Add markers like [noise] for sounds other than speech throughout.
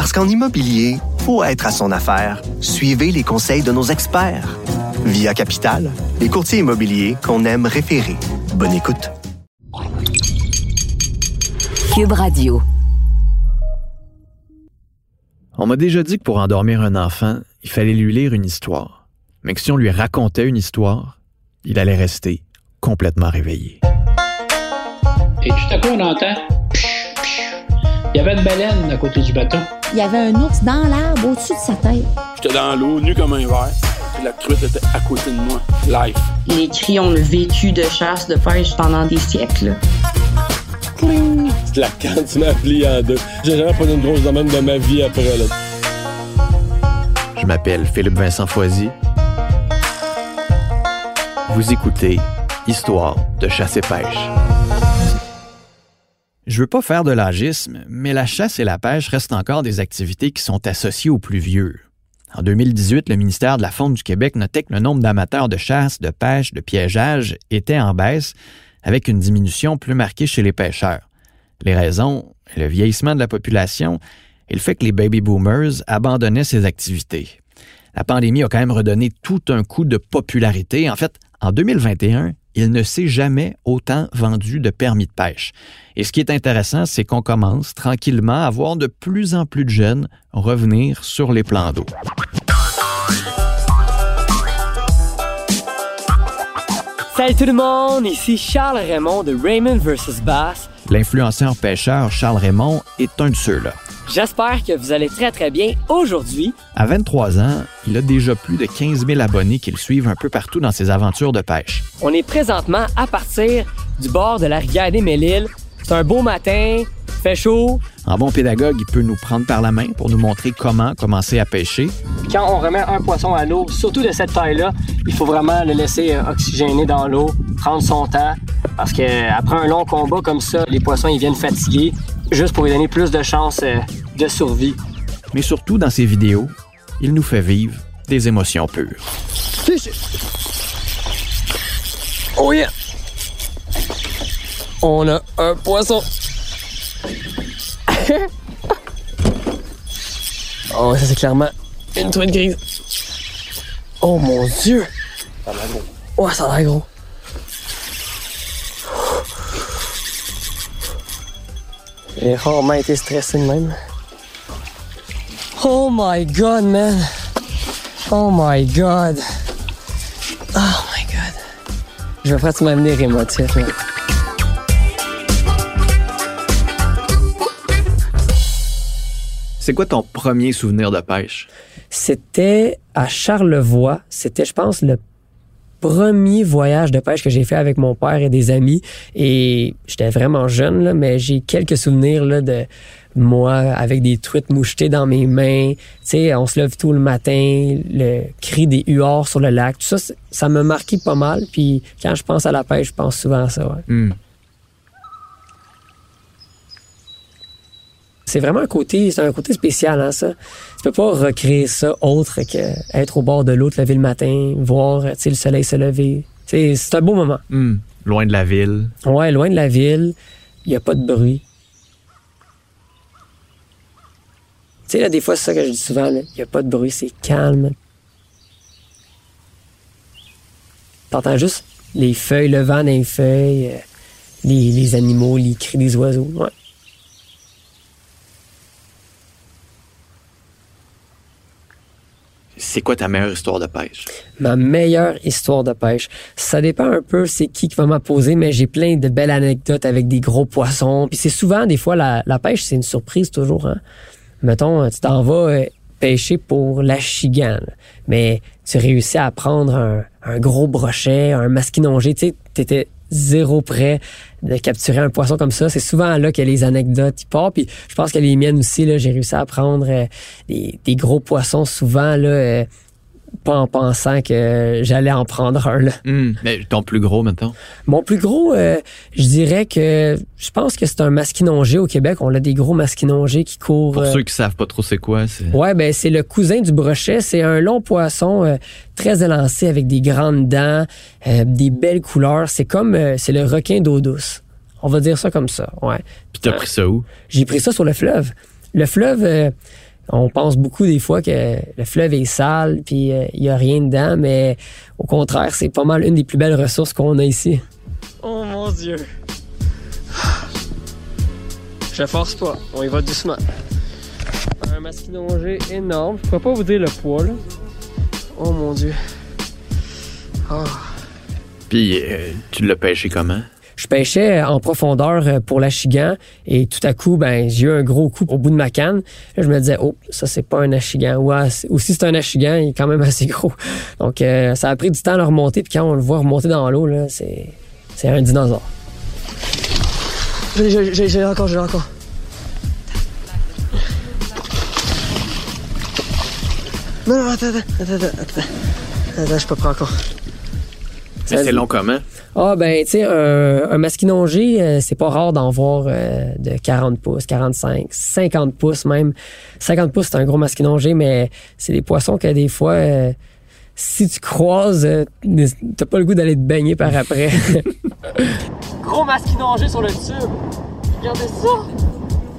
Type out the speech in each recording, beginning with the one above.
Parce qu'en immobilier, faut être à son affaire. Suivez les conseils de nos experts. Via Capital, les courtiers immobiliers qu'on aime référer. Bonne écoute. Cube Radio. On m'a déjà dit que pour endormir un enfant, il fallait lui lire une histoire. Mais que si on lui racontait une histoire, il allait rester complètement réveillé. Et tout à coup, on entend. Il y avait une baleine à côté du bateau. Il y avait un ours dans l'arbre au-dessus de sa tête. J'étais dans l'eau, nu comme un verre. Et la truite était à côté de moi, live. Les cris ont le vécu de chasse, de pêche pendant des siècles. C'est la cantine à plier en deux. J'ai jamais pas une grosse domaine de ma vie après. Là. Je m'appelle Philippe Vincent Foisy. Vous écoutez Histoire de chasse et pêche. Je veux pas faire de l'agisme, mais la chasse et la pêche restent encore des activités qui sont associées aux plus vieux. En 2018, le ministère de la Faune du Québec notait que le nombre d'amateurs de chasse, de pêche, de piégeage était en baisse, avec une diminution plus marquée chez les pêcheurs. Les raisons, le vieillissement de la population et le fait que les baby boomers abandonnaient ces activités. La pandémie a quand même redonné tout un coup de popularité. En fait, en 2021, il ne s'est jamais autant vendu de permis de pêche. Et ce qui est intéressant, c'est qu'on commence tranquillement à voir de plus en plus de jeunes revenir sur les plans d'eau. Salut tout le monde, ici Charles Raymond de Raymond vs. Bass. L'influenceur pêcheur Charles Raymond est un de ceux-là. J'espère que vous allez très très bien aujourd'hui. À 23 ans, il a déjà plus de 15 000 abonnés qui le suivent un peu partout dans ses aventures de pêche. On est présentement à partir du bord de la rivière des Mélilles. C'est un beau matin, fait chaud. En bon pédagogue, il peut nous prendre par la main pour nous montrer comment commencer à pêcher. Quand on remet un poisson à l'eau, surtout de cette taille-là, il faut vraiment le laisser euh, oxygéner dans l'eau, prendre son temps, parce qu'après un long combat comme ça, les poissons ils viennent fatigués, juste pour lui donner plus de chances euh, de survie. Mais surtout dans ses vidéos, il nous fait vivre des émotions pures. Oh yeah! On a un poisson. [laughs] oh, ça c'est clairement une truite grise. Oh mon dieu! Ça a l'air gros. Ouais, ça a l'air gros. J'ai rarement été stressé de même. Oh my god, man! Oh my god! Oh my god! Je vais pratiquement venir émotif, man. C'est quoi ton premier souvenir de pêche? C'était à Charlevoix. C'était, je pense, le premier voyage de pêche que j'ai fait avec mon père et des amis. Et j'étais vraiment jeune, là, mais j'ai quelques souvenirs là, de moi avec des truites mouchetées dans mes mains. Tu sais, on se lève tout le matin, le cri des huards sur le lac. Tout ça, ça m'a marqué pas mal. Puis quand je pense à la pêche, je pense souvent à ça. ouais. Hmm. C'est vraiment un côté, c'est un côté spécial, hein, ça. Tu peux pas recréer ça autre que être au bord de l'eau, te lever le matin, voir, tu sais, le soleil se lever. C'est, c'est un beau moment. Hmm. Loin de la ville. Ouais, loin de la ville, il y a pas de bruit. Tu sais, là, des fois, c'est ça que je dis souvent, il y a pas de bruit, c'est calme. T'entends juste les feuilles, le vent dans les feuilles, euh, les, les animaux, les cris des oiseaux. Ouais. C'est quoi ta meilleure histoire de pêche? ma meilleure histoire de pêche. Ça dépend un peu c'est qui qui va m'apposer, mais j'ai plein de belles anecdotes avec des gros poissons. Puis c'est souvent, des fois, la, pêche, c'est une surprise toujours. Hein? Mettons, tu t'en vas euh, pêcher pour la chigane, mais tu réussis à prendre un, un gros brochet, un masquinongé. Tu sais, t'étais zéro près de capturer un poisson comme ça. C'est souvent là que les anecdotes partent. Puis je pense que les miennes aussi, là, j'ai réussi à prendre euh, des, des gros poissons souvent là, euh, pas en pensant que j'allais en prendre un. Là. Hmm. Mais ton plus gros, maintenant? Mon plus gros, euh, je dirais que je pense que c'est un masquinongé au Québec. On a des gros masquinongés qui courent. Pour euh, ceux qui savent pas trop c'est quoi, c'est... Ouais, ben c'est le cousin du brochet. C'est un long poisson euh, très élancé avec des grandes dents, euh, des belles couleurs. C'est comme euh, c'est le requin d'eau douce. On va dire ça comme ça. Ouais. Puis t'as pris ça où? J'ai pris ça sur le fleuve. Le fleuve, euh, on pense beaucoup des fois que le fleuve est sale puis euh, il y a rien dedans, mais au contraire, c'est pas mal une des plus belles ressources qu'on a ici. Oh mon dieu. Je force pas, on y va doucement. Un masquinongé énorme. Je pourrais pas vous dire le poids là. Oh mon dieu. Ah. Puis euh, tu l'as pêché comment? Je pêchais en profondeur euh, pour l'achigan et tout à coup, ben, j'ai eu un gros coup au bout de ma canne. Là, je me disais, oh, ça, c'est pas un achigan. Ou, ah, ou si c'est un achigan, il est quand même [laughs] assez gros. Donc, euh, ça a pris du temps à le remonter. Puis quand on le voit remonter dans l'eau, là, c'est, c'est un dinosaure. J'ai, j'ai, j'ai encore, j'ai encore. Non, non, attends, attends, attends, attends, attends. Attends, je peux pas encore. Mais c'est long comment? Ah ben tu sais un, un masquinongé euh, c'est pas rare d'en voir euh, de 40 pouces, 45, 50 pouces même. 50 pouces c'est un gros masquinongé mais c'est des poissons que des fois euh, si tu croises euh, t'as pas le goût d'aller te baigner par après. [laughs] gros masquinongé sur le tube. Regardez ça.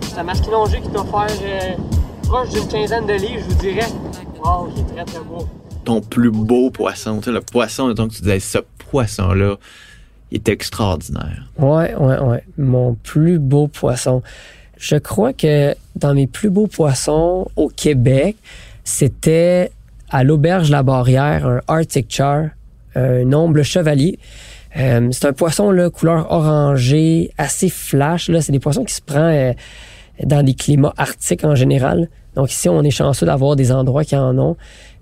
C'est un masquinongé qui doit faire euh, proche d'une quinzaine de livres, je vous dirais. Wow, il est très très beau. Ton plus beau poisson, tu sais, le poisson, mettons que tu disais, ce poisson-là, est extraordinaire. Ouais. Mon plus beau poisson. Je crois que dans mes plus beaux poissons au Québec, c'était à l'auberge La Barrière, un Arctic Char, un omble chevalier. Euh, c'est un poisson là, couleur orangée, assez flash. C'est des poissons qui se prennent euh, dans des climats arctiques en général. Donc ici, on est chanceux d'avoir des endroits qui en ont.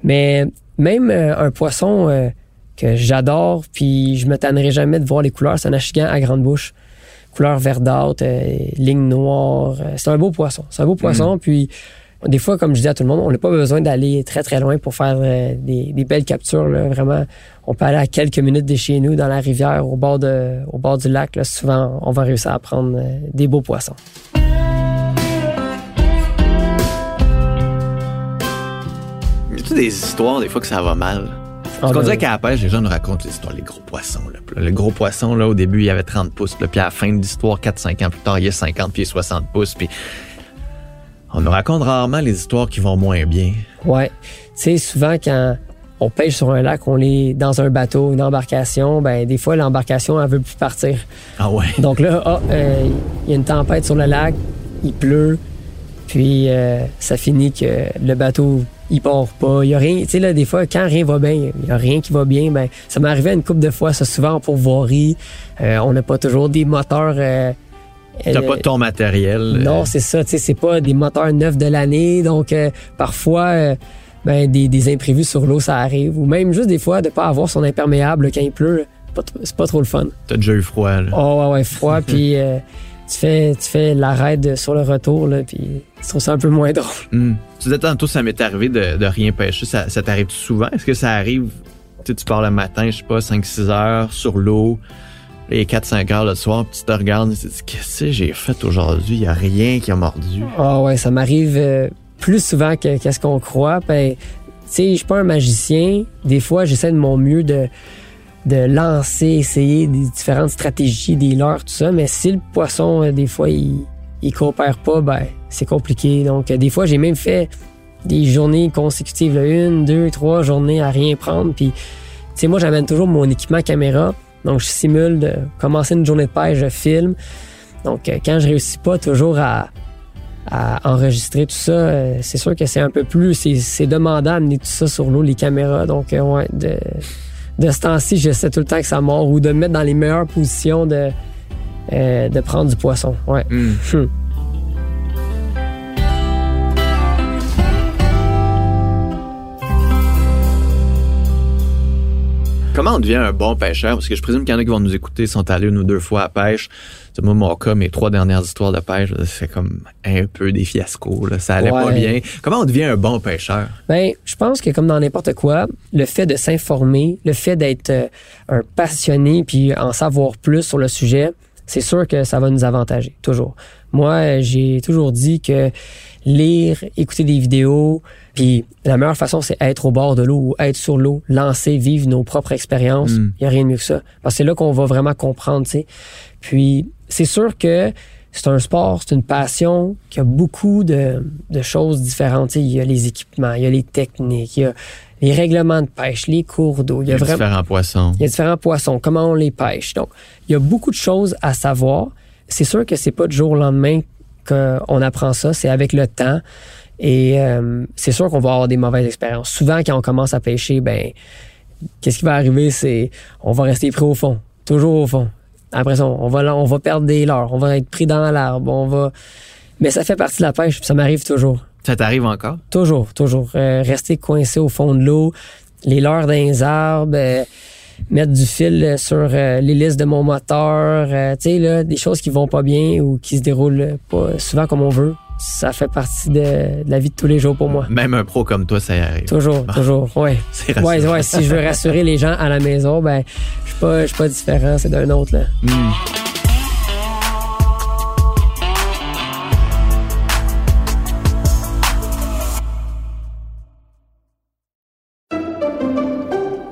Mais même euh, un poisson que j'adore, puis je me tannerai jamais de voir les couleurs, c'est un achigan à grande bouche. Couleur verdâtre, euh, ligne noire. Euh, c'est un beau poisson. C'est un beau poisson, puis des fois, comme je dis à tout le monde, on n'a pas besoin d'aller très très loin pour faire euh, des, des belles captures. Là. Vraiment, on peut aller à quelques minutes de chez nous, dans la rivière, au bord, de, au bord du lac. Là. Souvent, on va réussir à prendre euh, des beaux poissons. Y des histoires, des fois, que ça va mal? Parce qu'on ben, dirait qu'à la pêche, les gens nous racontent des histoires, les gros poissons. Là. Le gros poisson, là, au début, il avait 30 pouces. Là, puis à la fin de l'histoire, 4-5 ans plus tard, il y a 50 puis il y a 60 pouces. Puis on nous raconte rarement les histoires qui vont moins bien. Ouais. Tu sais, souvent, quand on pêche sur un lac, on est dans un bateau, une embarcation, ben des fois, l'embarcation, elle veut plus partir. Ah ouais? Donc là, ah, euh, il y a une tempête sur le lac, il pleut, puis euh, ça finit que le bateau, il part pas. Il y a rien. Tu sais, là, des fois, quand rien va bien, il y a rien qui va bien, ben ça m'est arrivé une couple de fois, ça souvent en pourvoirie. Euh, on n'a pas toujours des moteurs. euh, T'as euh, pas ton matériel. non, euh, c'est ça. Tu sais, c'est pas des moteurs neufs de l'année. Donc, euh, parfois, ben, des, des imprévus sur l'eau, ça arrive. Ou même juste des fois, de pas avoir son imperméable quand il pleut. C'est pas trop le fun. T'as déjà eu froid. Là. Oh, ouais, ouais, froid. [laughs] puis, euh, tu fais, tu fais l'arrêt de- sur le retour, là, puis tu trouves ça un peu moins drôle. Hmm. Tu disais tantôt, ça m'est arrivé de, de rien pêcher. Ça, ça t'arrive souvent? Est-ce que ça arrive, tu tu pars le matin, je sais pas, 5-6 heures sur l'eau, et 4-5 heures le soir, puis tu te regardes et tu te dis, qu'est-ce que j'ai fait aujourd'hui? Il y a rien qui a mordu. Ah ouais, ça m'arrive euh, plus souvent que qu'est-ce qu'on croit. Ben, tu sais, je suis pas un magicien. Des fois, j'essaie de mon mieux de de lancer, essayer des différentes stratégies, des leurres, tout ça. Mais si le poisson, euh, des fois, il, il coopère pas, ben, c'est compliqué. Donc, euh, des fois, j'ai même fait des journées consécutives, une, deux, trois journées à rien prendre. Puis, tu sais, moi, j'amène toujours mon équipement caméra. Donc, je simule de commencer une journée de pêche, je filme. Donc, euh, quand je réussis pas toujours à, à enregistrer tout ça, c'est sûr que c'est un peu plus, c'est, demandant d'amener tout ça sur l'eau, les caméras. Donc, ouais, de, de ce temps-ci, j'essaie tout le temps que ça mord ou de me mettre dans les meilleures positions de, euh, de prendre du poisson. Ouais. Hmm. Hmm. Comment on devient un bon pêcheur? Parce que je présume qu'il y en a qui vont nous écouter, sont allés une ou deux fois à pêche. Moi, mon cas, mes trois dernières histoires de pêche, c'est comme un peu des fiascos. Là. Ça allait pas bien. Comment on devient un bon pêcheur? Ben, je pense que comme dans n'importe quoi, le fait de s'informer, le fait d'être euh, un passionné puis en savoir plus sur le sujet, c'est sûr que ça va nous avantager, toujours. Moi, j'ai toujours dit que lire, écouter des vidéos, puis la meilleure façon, c'est être au bord de l'eau ou être sur l'eau, lancer, vivre nos propres expériences. Il Mm. y a rien de mieux que ça. Parce que c'est là qu'on va vraiment comprendre, tu sais. Puis, c'est sûr que c'est un sport, c'est une passion qui a beaucoup de, de choses différentes. Tu sais, il y a les équipements, il y a les techniques, il y a les règlements de pêche, les cours d'eau. Il y a vraiment différents poissons. il y a différents poissons, comment on les pêche. Donc, il y a beaucoup de choses à savoir. C'est sûr que c'est pas du jour au lendemain qu'on apprend ça, c'est avec le temps. Et euh, c'est sûr qu'on va avoir des mauvaises expériences. Souvent, quand on commence à pêcher, ben, qu'est-ce qui va arriver? C'est on va rester pris au fond, toujours au fond. Après ça, on va, on va perdre des leurres, on va être pris dans l'arbre, on va. Mais ça fait partie de la pêche, ça m'arrive toujours. Ça t'arrive encore? Toujours, toujours. Euh, rester coincé au fond de l'eau, les leurres dans les arbres, euh, mettre du fil euh, sur euh, l'hélice de mon moteur, tu sais, là, des choses qui vont pas bien ou qui se déroulent pas souvent comme on veut. Ça fait partie de, de la vie de tous les jours pour moi. Même un pro comme toi, ça y arrive. Toujours, toujours, ouais. [laughs] C'est Ouais, ouais, si je veux rassurer les gens à la maison, ben, je suis pas, pas différent, c'est d'un autre, là. Hmm.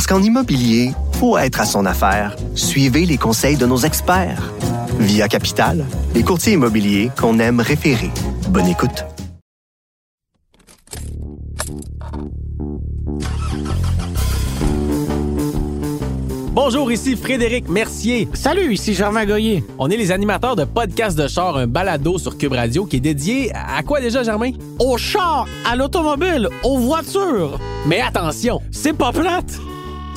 Parce qu'en immobilier, faut être à son affaire. Suivez les conseils de nos experts. Via Capital, les courtiers immobiliers qu'on aime référer. Bonne écoute. Bonjour, ici Frédéric Mercier. Salut, ici Germain Goyer. On est les animateurs de Podcast de char, un balado sur Cube Radio qui est dédié à quoi déjà, Germain? Au char, à l'automobile, aux voitures. Mais attention, C'est pas plate.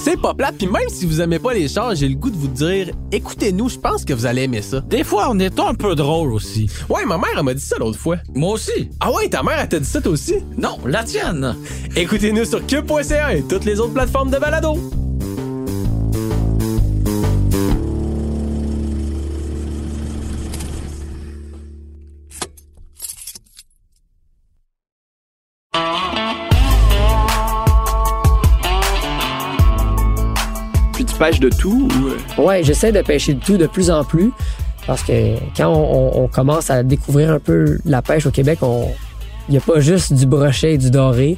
C'est pas plate, puis même si vous aimez pas les chars, j'ai le goût de vous dire, écoutez-nous, je pense que vous allez aimer ça. Des fois, on est un peu drôle aussi. Ouais, ma mère, elle m'a dit ça l'autre fois. Moi aussi. Ah ouais, ta mère, elle t'a dit ça toi aussi? Non, la tienne. Écoutez-nous sur cube.ca et toutes les autres plateformes de balado. Pêches de tout ou... Ouais, j'essaie de pêcher de tout de plus en plus parce que quand on, commence à découvrir un peu la pêche au Québec, il n'y a pas juste du brochet et du doré.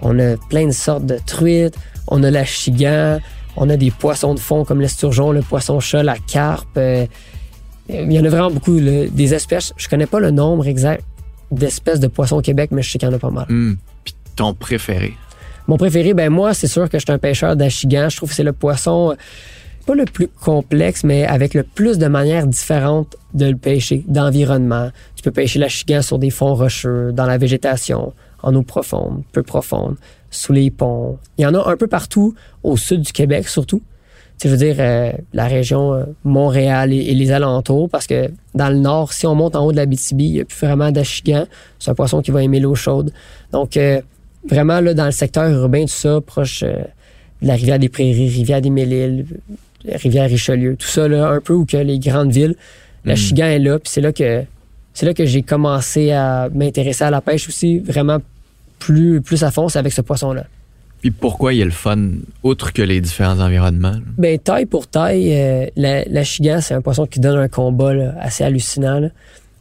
On a plein de sortes de truites, on a la chigan, on a des poissons de fond comme l'esturgeon, le poisson-chat, la carpe. euh, il y en a vraiment beaucoup. là. des espèces, je connais pas le nombre exact d'espèces de poissons au Québec, mais je sais qu'il y en a pas mal. hmm, Puis ton préféré? Mon préféré, ben moi, c'est sûr que je suis un pêcheur d'achigan. Je trouve que c'est le poisson, euh, pas le plus complexe, mais avec le plus de manières différentes de le pêcher, d'environnement. Tu peux pêcher l'achigan sur des fonds rocheux, dans la végétation, en eau profonde, peu profonde, sous les ponts. Il y en a un peu partout, au sud du Québec surtout. Tu sais, je veux dire, euh, la région euh, Montréal et, les alentours, parce que dans le nord, si on monte en haut de la BTB, il n'y a plus vraiment d'achigan. C'est un poisson qui va aimer l'eau chaude. Donc, vraiment, là, dans le secteur urbain, tout ça, proche euh, de la rivière des Prairies, rivière des Mille-Îles, euh, rivière Richelieu, tout ça, là, un peu où que les grandes villes, la Mm. chigan est là, puis c'est là que c'est là que j'ai commencé à m'intéresser à la pêche aussi, vraiment plus, plus à fond, c'est avec ce poisson-là. Puis pourquoi il est le fun, outre que les différents environnements? Ben, taille pour taille, euh, la, l'achigan, c'est un poisson qui donne un combat là, assez hallucinant. Tu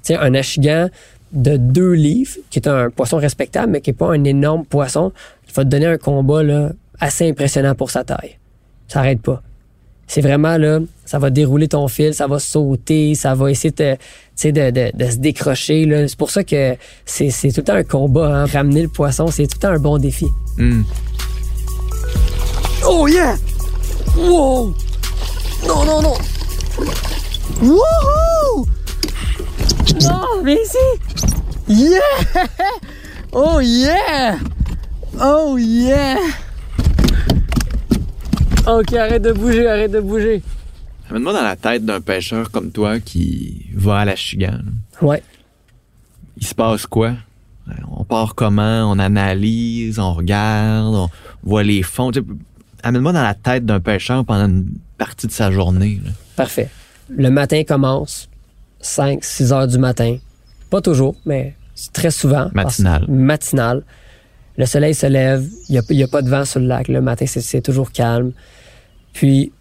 sais, un achigan de deux livres, qui est un poisson respectable, mais qui n'est pas un énorme poisson, il va te donner un combat là, assez impressionnant pour sa taille. Ça n'arrête pas. C'est vraiment là, ça va dérouler ton fil, ça va sauter, ça va essayer de, te- tu sais, de, de, de se décrocher. là. C'est pour ça que c'est, c'est tout le temps un combat. Hein. Ramener le poisson, c'est tout le temps un bon défi. Hmm. Oh yeah! Wow! Non, non, non! Wouhou! Non, mais ici! Yeah! Oh yeah! Oh yeah! Ok, arrête de bouger, arrête de bouger. Amène-moi dans la tête d'un pêcheur comme toi qui va à la Chigan. Ouais. Il se passe quoi? On part comment? On analyse, on regarde, on voit les fonds. Tu sais, Amène-moi dans la tête d'un pêcheur pendant une partie de sa journée. là. Parfait. Le matin commence, 5, 6 heures du matin. Pas toujours, mais très souvent. Matinal. Matinal. Le soleil se lève, il n'y a, pas de vent sur le lac. Le matin, c'est- toujours calme. Puis,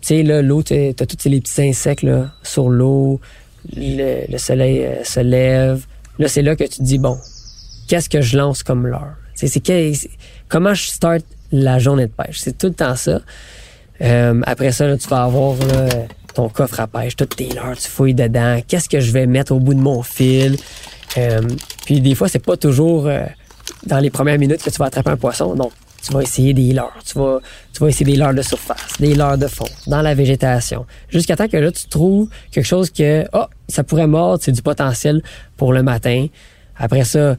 tu sais, là, l'eau, tu as tous les petits insectes là, sur l'eau. Le, le soleil euh, se lève. Là, c'est là que tu te dis, bon, qu'est-ce que je lance comme sais, C'est comment je start la journée de pêche? C'est tout le temps ça. Euh, après ça, là, tu vas avoir là, ton coffre à pêche, toutes tes leurres, tu fouilles dedans. Qu'est-ce que je vais mettre au bout de mon fil? Euh, puis des fois, c'est pas toujours euh, dans les premières minutes que tu vas attraper un poisson. Non, tu vas essayer des leurres. Tu vas, tu vas essayer des leurres de surface, des leurres de fond, dans la végétation. Jusqu'à temps que là, tu trouves quelque chose que, oh, ça pourrait mordre, c'est du potentiel pour le matin. Après ça,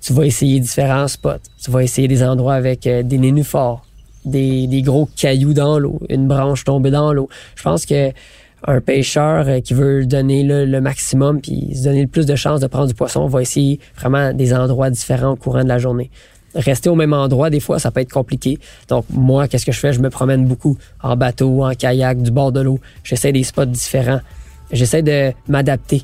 tu vas essayer différents spots. Tu vas essayer des endroits avec euh, des nénuphars, des, gros cailloux dans l'eau, une branche tombée dans l'eau. Je pense que un pêcheur euh, qui veut donner le maximum puis se donner le plus de chances de prendre du poisson va essayer vraiment des endroits différents au courant de la journée. Rester au même endroit, des fois, ça peut être compliqué. Donc, moi, qu'est-ce que je fais? Je me promène beaucoup en bateau, en kayak, du bord de l'eau. J'essaie des spots différents. J'essaie de m'adapter.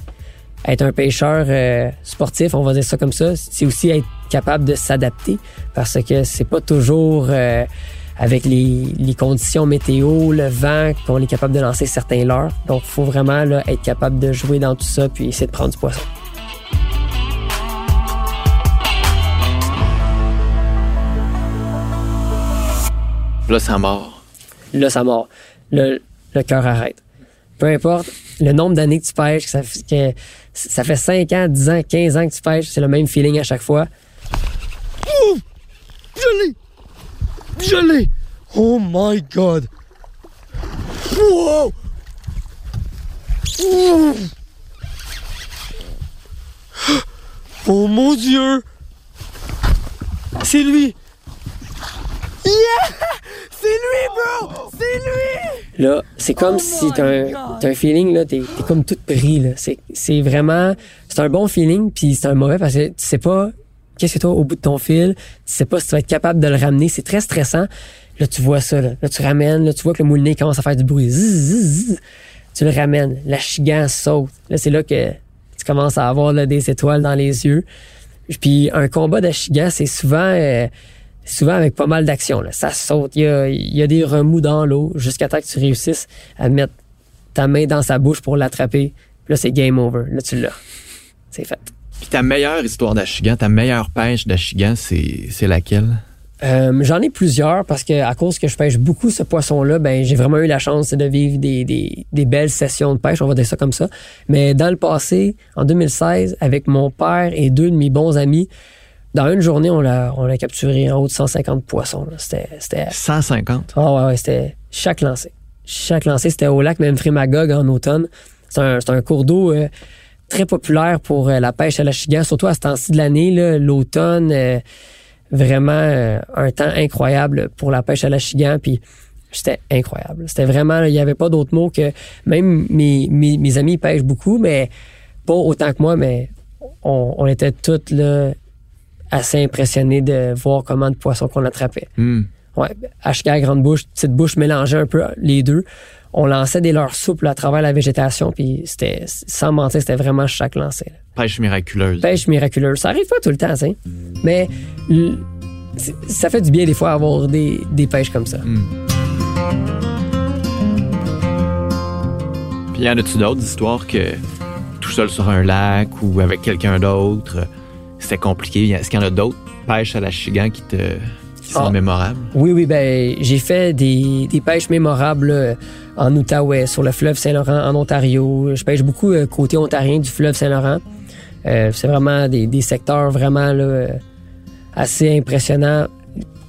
Être un pêcheur euh, sportif, on va dire ça comme ça, c'est aussi être capable de s'adapter parce que c'est pas toujours euh, avec les, les conditions météo, le vent, qu'on est capable de lancer certains leurres. Donc, il faut vraiment là, être capable de jouer dans tout ça puis essayer de prendre du poisson. Là, ça mord. Là, ça mord. Le, le cœur arrête. Peu importe le nombre d'années que tu pêches, que ça, f- que ça fait 5 ans, 10 ans, 15 ans que tu pêches, c'est le même feeling à chaque fois. Je l'ai! Je l'ai! Oh my god! Wow! Ouh. Oh mon dieu! C'est lui! Yeah! C'est lui, bro! C'est lui! Là, c'est comme si t'as un, feeling, là, t'es, comme tout pris, là. C'est, c'est vraiment, c'est un bon feeling, puis c'est un mauvais parce que tu sais pas qu'est-ce que t'as au bout de ton fil, tu sais pas si tu vas être capable de le ramener. C'est très stressant. Là, tu vois ça, là. Là, tu ramènes, là, tu vois que le moulinet commence à faire du bruit. Zzz, zzz. Tu le ramènes. La chigan saute. Là, c'est là que tu commences à avoir des étoiles dans les yeux. Puis un combat d'achigan, c'est souvent euh, souvent avec pas mal d'action. Ça saute, il y a, y des remous dans l'eau jusqu'à temps que tu réussisses à mettre ta main dans sa bouche pour l'attraper. Là, c'est game over. Là, tu l'as. C'est fait. Puis ta meilleure histoire d'achigan, ta meilleure pêche d'achigan, c'est, laquelle? Euh, J'en ai plusieurs parce que à cause que je pêche beaucoup ce poisson-là, ben j'ai vraiment eu la chance de vivre des, des, des belles sessions de pêche, on va dire ça comme ça. Mais dans le passé, en 2016, avec mon père et deux de mes bons amis, dans une journée, on a, on a capturé en haut de 150 poissons. C'était, c'était 150? Ah ouais, ouais, c'était chaque lancé. Chaque lancé, c'était au lac Memphremagog en automne. C'est un, un cours d'eau euh, très populaire pour euh, la pêche à la chigan, surtout à ce temps-ci de l'année, l'automne. euh, vraiment euh, un temps incroyable pour la pêche à la chigan. Puis c'était incroyable. C'était vraiment, il n'y avait pas d'autre mot que même mes, mes, mes amis pêchent beaucoup, mais pas autant que moi, mais on, on était tous là, assez impressionnés de voir comment de poissons qu'on attrapait. Hmm. Ouais, HK, grande bouche, petite bouche, mélangeait un peu les deux. On lançait des leurres souples à travers la végétation, puis c'était, sans mentir, c'était vraiment chaque lancer. là. Pêche miraculeuse. Pêche miraculeuse. Ça arrive pas tout le temps, ça. Mais ça fait du bien des fois avoir des, des pêches comme ça. Puis y en a-tu d'autres histoires que tout seul sur un lac ou avec quelqu'un d'autre, c'était compliqué? Est-ce qu'il y en a d'autres pêches à la chigan qui te qui sont Ah. mémorables? Oui, oui, ben j'ai fait des, des pêches mémorables là, en Outaouais, sur le fleuve Saint-Laurent, en Ontario. Je pêche beaucoup euh, côté ontarien du fleuve Saint-Laurent. Euh, c'est vraiment des, des secteurs vraiment là, euh, assez impressionnants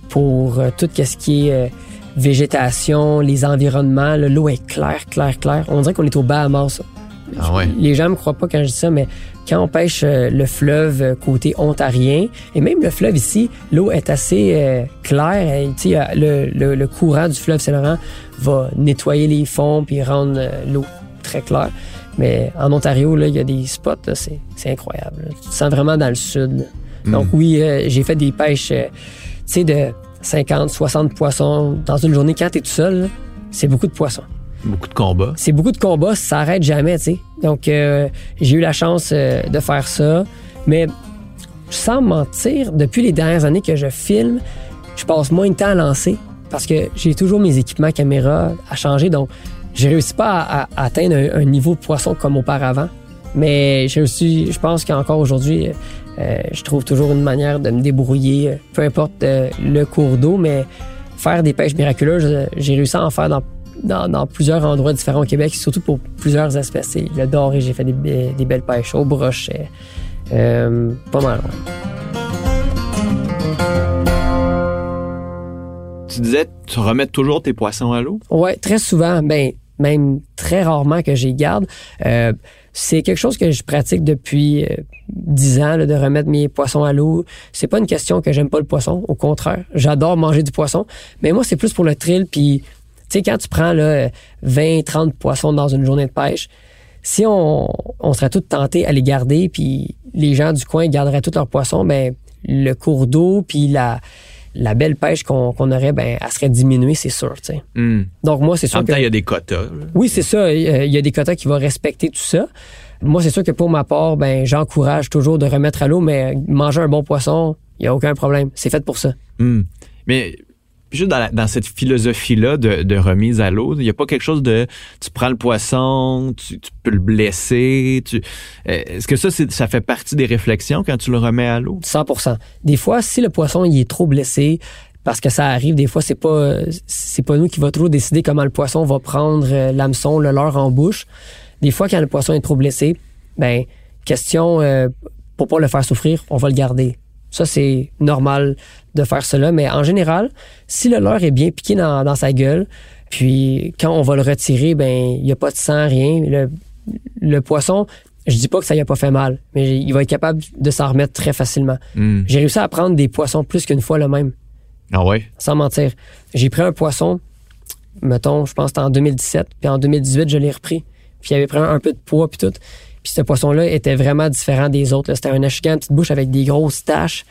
pour euh, tout ce qui est euh, végétation, les environnements. L'eau est claire, claire, claire. On dirait qu'on est au Bahamas. Ah ouais. Les gens me croient pas quand je dis ça, mais quand on pêche euh, le fleuve euh, côté ontarien, et même le fleuve ici, l'eau est assez euh, claire. Et, tu sais, le, le- le courant du fleuve Saint-Laurent va nettoyer les fonds puis rendre l'eau très claire. Mais en Ontario, là, il y a des spots, c'est, incroyable. là. Tu te sens vraiment dans le sud. Donc oui, euh, j'ai fait des pêches, euh, tu sais, de 50, 60 poissons dans une journée. Quand tu es tout seul, c'est beaucoup de poissons Beaucoup de combats. c'est beaucoup de combats, ça s'arrête jamais, tu sais. Donc, euh, j'ai eu la chance euh, de faire ça. Mais sans mentir, depuis les dernières années que je filme, je passe moins de temps à lancer parce que j'ai toujours mes équipements caméra à changer. Donc, j'ai réussi pas à, à- atteindre un, niveau poisson comme auparavant. Mais j'ai réussi, je pense qu'encore aujourd'hui, euh, je trouve toujours une manière de me débrouiller, peu importe le cours d'eau, mais faire des pêches miraculeuses, j'ai réussi à en faire dans, dans, dans plusieurs endroits différents au Québec, surtout pour plusieurs espèces. C'est Le doré, j'ai fait des, be- des belles pêches au brochet. Euh, pas mal. Tu disais, tu remets toujours tes poissons à l'eau? Ouais, très souvent, ben même très rarement que j'y garde. Euh, c'est quelque chose que je pratique depuis euh, 10 ans, là, de remettre mes poissons à l'eau. C'est pas une question que j'aime pas le poisson, au contraire, j'adore manger du poisson, mais moi c'est plus pour le thrill puis sais quand tu prends là 20 30 poissons dans une journée de pêche, si on, on serait tous tentés à les garder puis les gens du coin garderaient tous leurs poissons, ben le cours d'eau puis la la belle pêche qu'on aurait, ben, elle serait diminuée, c'est sûr. tu. Hmm. Donc moi, c'est En sûr même que... temps, il y a des quotas. Oui, c'est ça. Il y a des quotas qui vont respecter tout ça. Moi, c'est sûr que pour ma part, ben, j'encourage toujours de remettre à l'eau, mais manger un bon poisson, il n'y a aucun problème. C'est fait pour ça. Hmm. Mais juste dans, la- dans cette philosophie-là de, de remise à l'eau, il n'y a pas quelque chose de tu prends le poisson, tu, tu peux le blesser. Tu, euh, est-ce que ça, c'est- ça fait partie des réflexions quand tu le remets à l'eau? 100% Des fois, si le poisson il est trop blessé, parce que ça arrive, des fois, c'est pas c'est pas nous qui va toujours décider comment le poisson va prendre euh, l'hameçon, le leurre en bouche. Des fois, quand le poisson est trop blessé, ben question euh, pour pas le faire souffrir, on va le garder. Ça, c'est normal de faire cela, mais en général, si le leurre est bien piqué dans, dans sa gueule, puis quand on va le retirer, ben il y a pas de sang, rien. Le, le poisson, je dis pas que ça y a pas fait mal, mais il va être capable de s'en remettre très facilement. Hmm. J'ai réussi à prendre des poissons plus qu'une fois le même, Ah ouais? sans mentir. J'ai pris un poisson, mettons, je pense que c'était en 2017, puis en 2018, je l'ai repris. Puis il avait pris un, un peu de poids, puis tout. Puis ce poisson-là était vraiment différent des autres. C'était un achigan, petite bouche avec des grosses taches.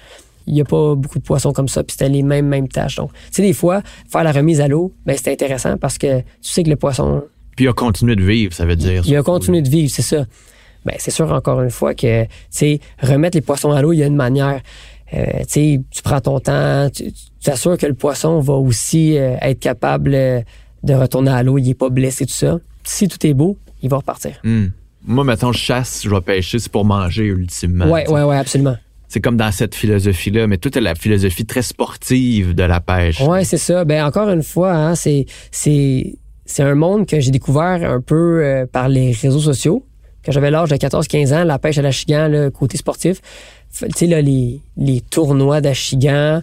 Il n'y a pas beaucoup de poissons comme ça, puis c'était les mêmes, mêmes taches. Donc, tu sais, des fois, faire la remise à l'eau, ben, c'est intéressant parce que tu sais que le poisson, Puis il a continué de vivre, ça veut dire. il a continué de vivre, c'est ça. Ben, c'est sûr, encore une fois, que, tu sais, remettre les poissons à l'eau, il y a une manière. Euh, tu sais, tu prends ton temps, tu t'assures que le poisson va aussi euh, être capable euh, de retourner à l'eau, il n'est pas blessé, tout ça. Si tout est beau, il va repartir. Hmm. Moi, mettons, je chasse, je vais pêcher, c'est pour manger ultimement. sais. ouais, ouais, absolument. C'est comme dans cette philosophie-là, mais toute la philosophie très sportive de la pêche. Ouais, c'est ça. Ben encore une fois, hein, c'est c'est c'est un monde que j'ai découvert un peu euh, par les réseaux sociaux. Quand j'avais l'âge de 14-15 ans, la pêche à l'achigan, le côté sportif, tu sais les les tournois d'achigan,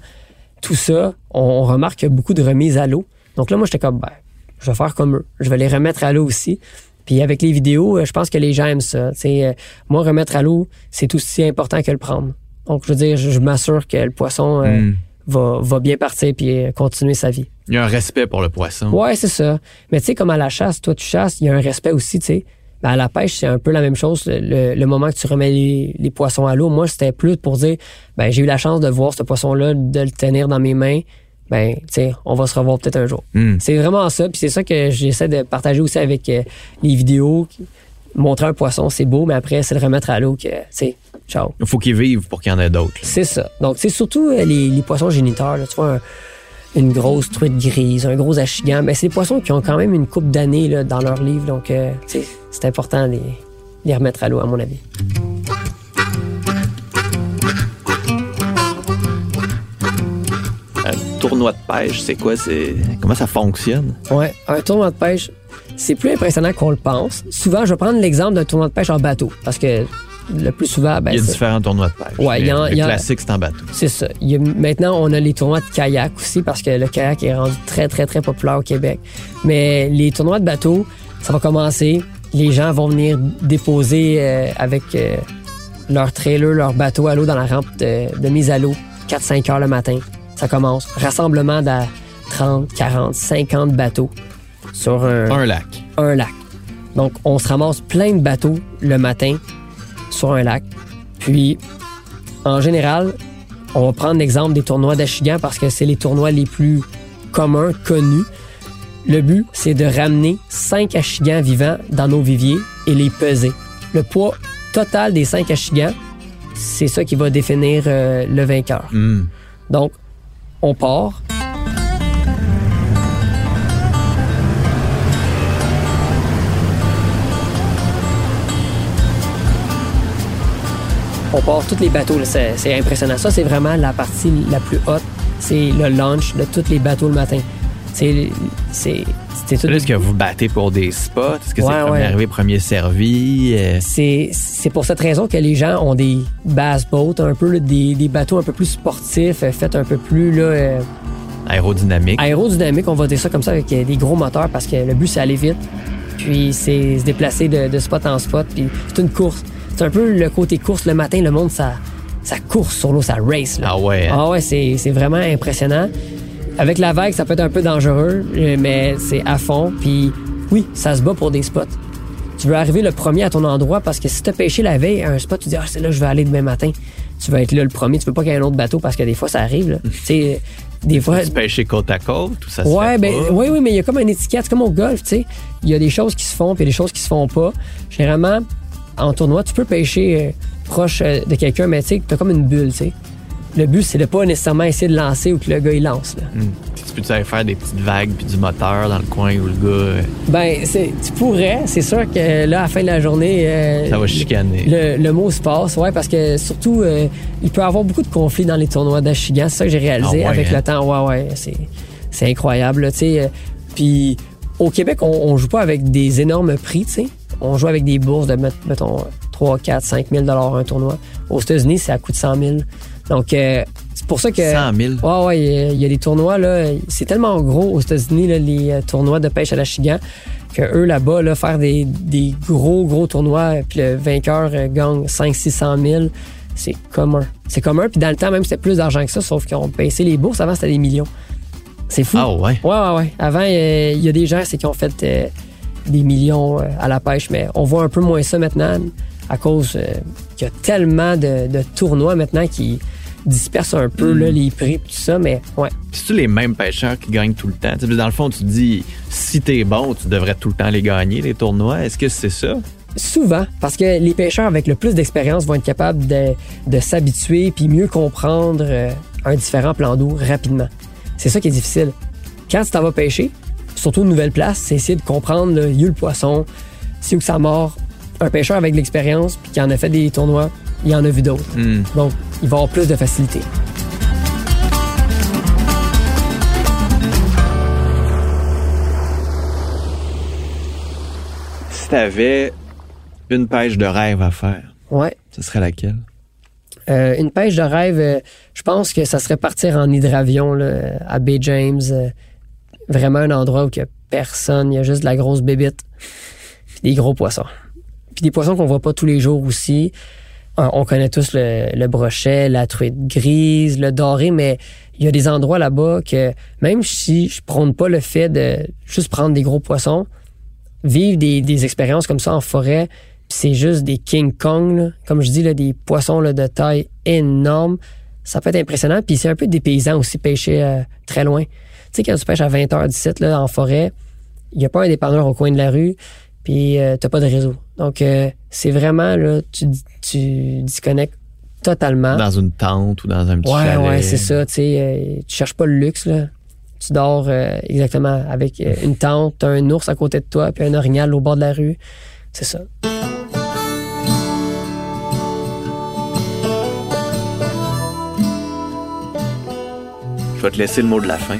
tout ça, on, remarque qu'il y a beaucoup de remises à l'eau. Donc là, moi, j'étais comme, ben, je vais faire comme eux. Je vais les remettre à l'eau aussi. Puis avec les vidéos, euh, je pense que les gens aiment ça. Euh, moi, remettre à l'eau, c'est aussi important que le prendre. Donc, je veux dire, je, je m'assure que le poisson euh, Hmm. va, va bien partir puis euh, continuer sa vie. Il y a un respect pour le poisson. Ouais, c'est ça. Mais tu sais, comme à la chasse, toi, tu chasses, il y a un respect aussi, tu sais. Ben, à la pêche, c'est un peu la même chose. Le, moment que tu remets les, les poissons à l'eau, moi, c'était plus pour dire, ben, j'ai eu la chance de voir ce poisson-là, de le tenir dans mes mains. Ben, tu sais, on va se revoir peut-être un jour. Hmm. C'est vraiment ça. Puis c'est ça que j'essaie de partager aussi avec euh, les vidéos. Montrer un poisson, c'est beau, mais après, c'est le remettre à l'eau que, tu sais, ciao. Il faut qu'ils vivent pour qu'il y en ait d'autres. C'est ça. Donc, c'est surtout euh, les, les poissons géniteurs. là. Tu vois, un- une grosse truite grise, un gros achigan. Ben, c'est des poissons qui ont quand même une coupe d'années là, dans leur livre. Donc, euh, tu sais, c'est important de les, les remettre à l'eau, à mon avis. Un tournoi de pêche, c'est quoi? C'est Comment ça fonctionne? Ouais, un tournoi de pêche, c'est plus impressionnant qu'on le pense. Souvent, je vais prendre l'exemple d'un tournoi de pêche en bateau parce que le plus souvent, ben, il y a différents tournois de pêche. Ouais, il y en- le il y en- classique, c'est en bateau. c'est ça. Il y a- maintenant, on a les tournois de kayak aussi parce que le kayak est rendu très, très, très populaire au Québec. Mais les tournois de bateau, ça va commencer. Les gens vont venir déposer euh, avec euh, leur trailer, leur bateau à l'eau dans la rampe de, de mise à l'eau, 4-5 heures le matin. Ça commence. Rassemblement de 30, 40, 50 bateaux sur un, Un lac. un lac. Donc, on se ramasse plein de bateaux le matin sur un lac. Puis, en général, on va prendre l'exemple des tournois d'Achigan parce que c'est les tournois les plus communs, connus. Le but, c'est de ramener 5 Achigans vivants dans nos viviers et les peser. Le poids total des 5 Achigans, c'est ça qui va définir euh, le vainqueur. Hmm. Donc, on part. On part tous les bateaux, c'est impressionnant. Ça, c'est vraiment la partie la plus haute. C'est le launch de tous les bateaux le matin. C'est c'est c'est tout. Est-ce que vous battez pour des spots? Est-ce que Ouais, c'est premier ouais. arrivé, premier servi? Euh, C'est pour cette raison que les gens ont des bass boats, un peu là, des, des bateaux un peu plus sportifs, euh, faits un peu plus là, euh, aérodynamique. aérodynamique, on va dire ça comme ça, avec des gros moteurs parce que le but, c'est aller vite. Puis c'est se déplacer de, de spot en spot. Puis c'est une course. C'est un peu le côté course le matin, le monde, ça, ça course sur l'eau, ça race. Là. Ah ouais, hein? Ah ouais, c'est c'est vraiment impressionnant. Avec la vague, ça peut être un peu dangereux, mais c'est à fond. Puis oui, ça se bat pour des spots. Tu veux arriver le premier à ton endroit parce que si tu as pêché la veille à un spot, tu dis, ah, c'est là que je vais aller demain matin. Tu vas être là le premier. Tu veux pas qu'il y ait un autre bateau parce que des fois, ça arrive. là. [laughs] tu sais, des fois. Tu pêches côte à côte ou ça se Ouais, fait ben, pas? oui, oui, mais il y a comme une étiquette, c'est comme au golf, tu sais. Il y a des choses qui se font, puis il y a des choses qui se font pas. Généralement, en tournoi, tu peux pêcher euh, proche euh, de quelqu'un, mais tu sais, t'as comme une bulle, tu sais. Le but, c'est de pas nécessairement essayer de lancer ou que le gars, il lance, là. Hmm. Puis Tu peux faire des petites vagues puis du moteur dans le coin où le gars, euh, Ben, tu pourrais. C'est sûr que là, à la fin de la journée. euh, ça va chicaner. Le, le mot se passe, ouais, parce que surtout, euh, il peut y avoir beaucoup de conflits dans les tournois d'Achigan. C'est ça que j'ai réalisé Ah ouais, avec hein? le temps. Ouais, ouais, c'est, incroyable, tu sais. Puis au Québec, on, on joue pas avec des énormes prix, tu sais. On joue avec des bourses de, met- mettons, 3, 4, 5 000 un tournoi. Aux États-Unis, ça coûte 100 000. Donc, euh, c'est pour ça que. 100 000. Ouais, ouais, il y a- il y, a des tournois, là. C'est tellement gros aux États-Unis, là, les euh, tournois de pêche à l'Achigan, que eux, là-bas, là, faire des, des gros, gros tournois, puis le vainqueur euh, gagne 500-600 000, c'est commun. C'est commun, puis dans le temps, même, c'était plus d'argent que ça, sauf qu'ils ont baissé les bourses. Avant, c'était des millions. C'est fou. Ah ouais. Ouais, ouais, ouais. Avant, euh, il y a des gens, c'est qui ont fait euh, des millions euh, à la pêche, mais on voit un peu moins ça maintenant à cause euh, qu'il y a tellement de, de tournois maintenant qui dispersent un peu là, les prix et tout ça, mais ouais. C'est-tu les mêmes pêcheurs qui gagnent tout le temps? Dans le fond, tu te dis, si t'es bon, tu devrais tout le temps les gagner, les tournois. Est-ce que c'est ça? Souvent, parce que les pêcheurs avec le plus d'expérience vont être capables de, de s'habituer puis mieux comprendre euh, un différent plan d'eau rapidement. C'est ça qui est difficile. Quand tu t'en vas pêcher, surtout une nouvelle place, c'est essayer de comprendre le lieu le poisson, c'est où que ça mord. Un pêcheur avec de l'expérience puis qui en a fait des tournois, il en a vu d'autres. Hmm. Donc, il va avoir plus de facilité. Si t'avais une pêche de rêve à faire, Ouais. ce serait laquelle? Euh, une pêche de rêve, euh, je pense que ça serait partir en hydravion là, à Bay James. euh, vraiment un endroit où il n'y a personne, il y a juste de la grosse bébite. Puis des gros poissons. Puis des poissons qu'on voit pas tous les jours aussi. On connaît tous le, brochet, la truite grise, le doré, mais il y a des endroits là-bas que même si je prône pas le fait de juste prendre des gros poissons, vivre des, expériences comme ça en forêt, c'est juste des King Kong, comme je dis, là, des poissons là, de taille énorme. Ça peut être impressionnant. Puis c'est un peu dépaysant aussi pêcher euh, très loin. Tu sais, quand tu pêches à 20 h 17 là, en forêt, il n'y a pas un dépanneur au coin de la rue, puis euh, t'as pas de réseau. Donc, euh, c'est vraiment, là, tu, tu disconnectes totalement. Dans une tente ou dans un petit Ouais, chalet? ouais, c'est ça. Tu sais, euh, tu cherches pas le luxe, là. Tu dors euh, exactement avec euh, une tente, t'as un ours à côté de toi, puis un orignal au bord de la rue. C'est ça. Je vais te laisser le mot de la fin.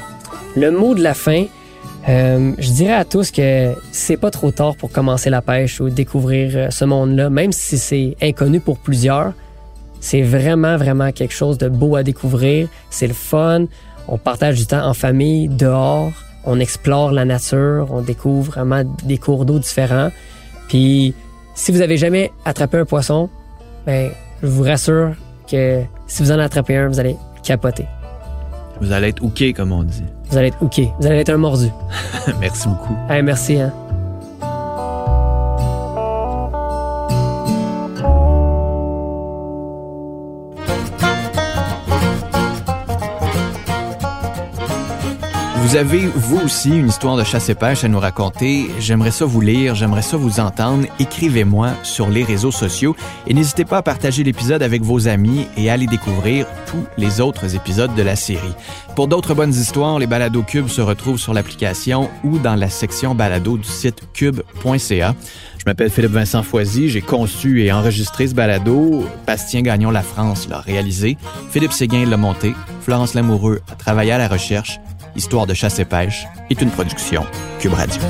Le mot de la fin, Euh, je dirais à tous que c'est pas trop tard pour commencer la pêche ou découvrir euh, ce monde-là, même si c'est inconnu pour plusieurs. C'est vraiment, vraiment quelque chose de beau à découvrir. C'est le fun. On partage du temps en famille, dehors. On explore la nature. On découvre vraiment des cours d'eau différents. Puis, si vous avez jamais attrapé un poisson, ben, je vous rassure que si vous en attrapez un, vous allez capoter. Vous allez être OK, comme on dit. Vous allez être OK. Vous allez être un mordu. [laughs] merci beaucoup. Hey, merci. Hein. Vous avez, vous aussi, une histoire de chasse et pêche à nous raconter. J'aimerais ça vous lire, j'aimerais ça vous entendre. Écrivez-moi sur les réseaux sociaux et n'hésitez pas à partager l'épisode avec vos amis et à aller découvrir tous les autres épisodes de la série. Pour d'autres bonnes histoires, les balados Cube se retrouvent sur l'application ou dans la section balado du site cube.ca. Je m'appelle Philippe Vincent Foisy, j'ai conçu et enregistré ce balado. Bastien Gagnon La France l'a réalisé. Philippe Séguin l'a monté. Florence Lamoureux a travaillé à la recherche. Histoire de chasse et pêche est une production Cube Radio.